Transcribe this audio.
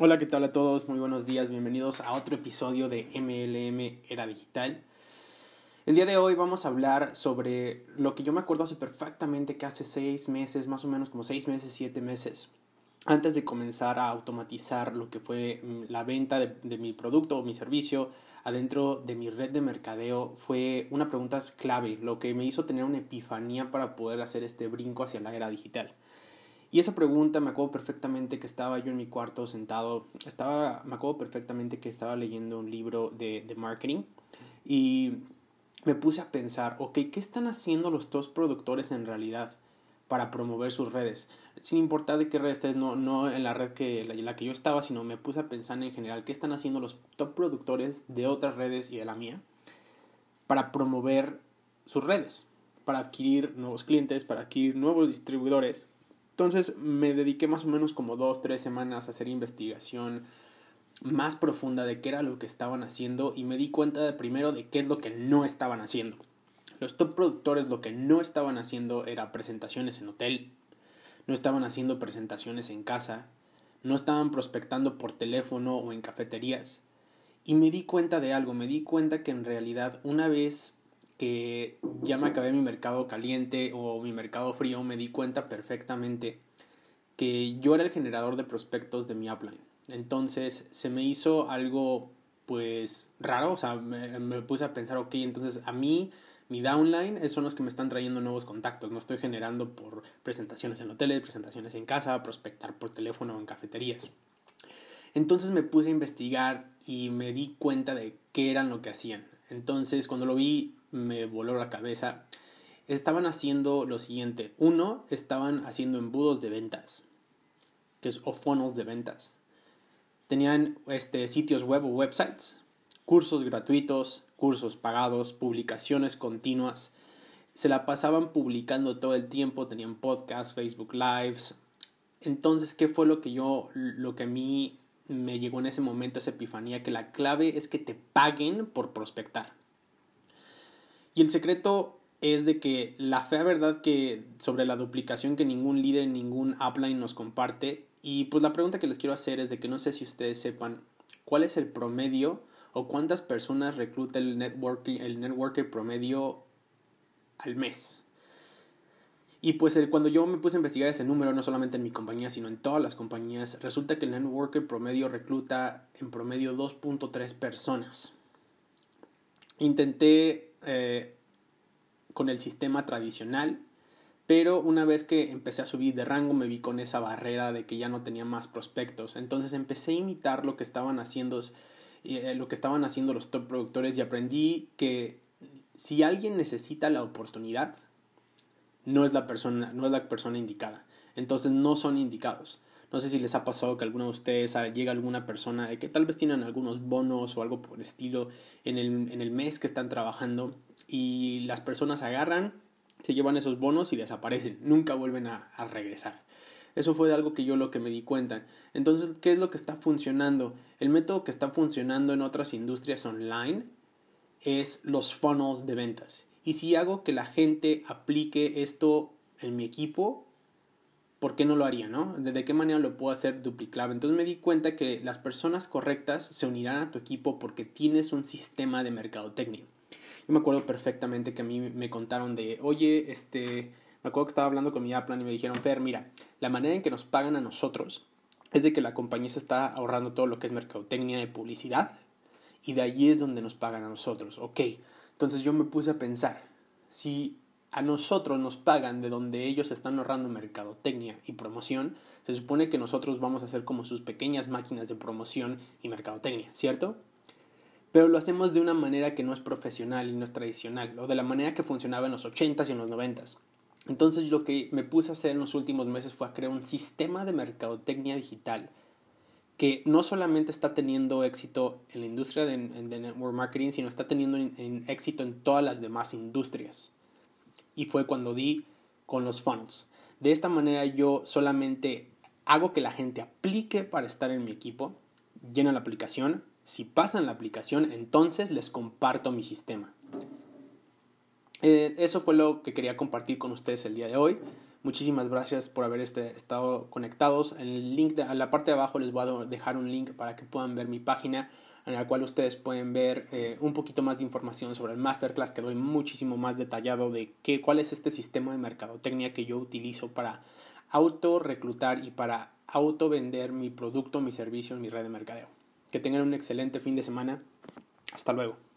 Hola, ¿qué tal a todos? Muy buenos días, bienvenidos a otro episodio de MLM Era Digital. El día de hoy vamos a hablar sobre lo que yo me acuerdo hace perfectamente que hace seis meses, más o menos como seis meses, siete meses, antes de comenzar a automatizar lo que fue mm, la venta de, de mi producto o mi servicio adentro de mi red de mercadeo, fue una pregunta clave, lo que me hizo tener una epifanía para poder hacer este brinco hacia la era digital. Y esa pregunta me acuerdo perfectamente que estaba yo en mi cuarto sentado, estaba, me acuerdo perfectamente que estaba leyendo un libro de, de marketing y me puse a pensar, ok, ¿qué están haciendo los dos productores en realidad para promover sus redes? Sin importar de qué red estés, no, no en la red que la, la que yo estaba, sino me puse a pensar en general, ¿qué están haciendo los top productores de otras redes y de la mía para promover sus redes? Para adquirir nuevos clientes, para adquirir nuevos distribuidores entonces me dediqué más o menos como dos, tres semanas a hacer investigación más profunda de qué era lo que estaban haciendo y me di cuenta de primero de qué es lo que no estaban haciendo. Los top productores lo que no estaban haciendo era presentaciones en hotel, no estaban haciendo presentaciones en casa, no estaban prospectando por teléfono o en cafeterías. Y me di cuenta de algo, me di cuenta que en realidad una vez que ya me acabé mi mercado caliente o mi mercado frío, me di cuenta perfectamente que yo era el generador de prospectos de mi upline. Entonces se me hizo algo pues raro, o sea, me, puse a pensar, ok, entonces a mí, mi downline, son los que me están trayendo nuevos contactos, no estoy generando por presentaciones en hoteles, presentaciones en casa, prospectar por teléfono o en cafeterías. Entonces me puse a investigar y me di cuenta de qué eran lo que hacían. Entonces cuando lo vi me voló la cabeza. Estaban haciendo lo siguiente. Uno, estaban haciendo embudos de ventas, que es o funnels de ventas. Tenían este, sitios web o websites, cursos gratuitos, cursos pagados, publicaciones continuas. Se la pasaban publicando todo el tiempo, tenían podcasts, Facebook Lives. Entonces, ¿qué fue lo que yo, lo que a mí me llegó en ese momento, esa epifanía? Que la clave es que te paguen por prospectar. Y el secreto es de que la fea verdad que sobre la duplicación que ningún líder, ningún upline nos comparte. Y pues la pregunta que les quiero hacer es de que no sé si ustedes sepan cuál es el promedio o cuántas personas recluta el networking, el networker promedio al mes. Y pues cuando yo me puse a investigar ese número, no solamente en mi compañía, sino en todas las compañías, resulta que el networker promedio recluta en promedio 2.3 personas. Intenté eh, con el sistema tradicional, pero una vez que empecé a subir de rango me vi con esa barrera de que ya no tenía más prospectos. Entonces empecé a imitar lo que estaban haciendo, eh, lo que estaban haciendo los top productores y aprendí que si alguien necesita la oportunidad, no es la persona, no es la persona indicada. Entonces no son indicados. No sé si les ha pasado que alguno de ustedes ah, llega alguna persona de que tal vez tienen algunos bonos o algo por estilo en el, en el mes que están trabajando y las personas agarran, se llevan esos bonos y desaparecen, nunca vuelven a, a regresar. Eso fue de algo que yo lo que me di cuenta. Entonces, ¿qué es lo que está funcionando? El método que está funcionando en otras industrias online es los funnels de ventas. Y si hago que la gente aplique esto en mi equipo, ¿por qué no lo haría, no? ¿De qué manera lo puedo hacer duplicable? Entonces me di cuenta que las personas correctas se unirán a tu equipo porque tienes un sistema de mercadotecnia. Yo me acuerdo perfectamente que a mí me contaron de, oye, este, me acuerdo que estaba hablando con mi Aplan y me dijeron, Fer, mira, la manera en que nos pagan a nosotros es de que la compañía se está ahorrando todo lo que es mercadotecnia de publicidad y de allí es donde nos pagan a nosotros. Ok, entonces yo me puse a pensar, si a nosotros nos pagan de donde ellos están ahorrando mercadotecnia y promoción, se supone que nosotros vamos a ser como sus pequeñas máquinas de promoción y mercadotecnia, ¿cierto? Pero lo hacemos de una manera que no es profesional y no es tradicional, o de la manera que funcionaba en los 80s y en los 90s. Entonces lo que me puse a hacer en los últimos meses fue a crear un sistema de mercadotecnia digital que no solamente está teniendo éxito en la industria de, network marketing, sino está teniendo éxito en todas las demás industrias y fue cuando di con los funds. De esta manera yo solamente hago que la gente aplique para estar en mi equipo, llena la aplicación, si pasan la aplicación entonces les comparto mi sistema. Eh, eso fue lo que quería compartir con ustedes el día de hoy. Muchísimas gracias por haber este, estado conectados. En el link de, a la parte de abajo les voy a dejar un link para que puedan ver mi página en la cual ustedes pueden ver eh, un poquito más de información sobre el masterclass que doy muchísimo más detallado de qué, cuál es este sistema de mercadotecnia que yo utilizo para auto reclutar y para auto vender mi producto, mi servicio en mi red de mercadeo. Que tengan un excelente fin de semana. Hasta luego.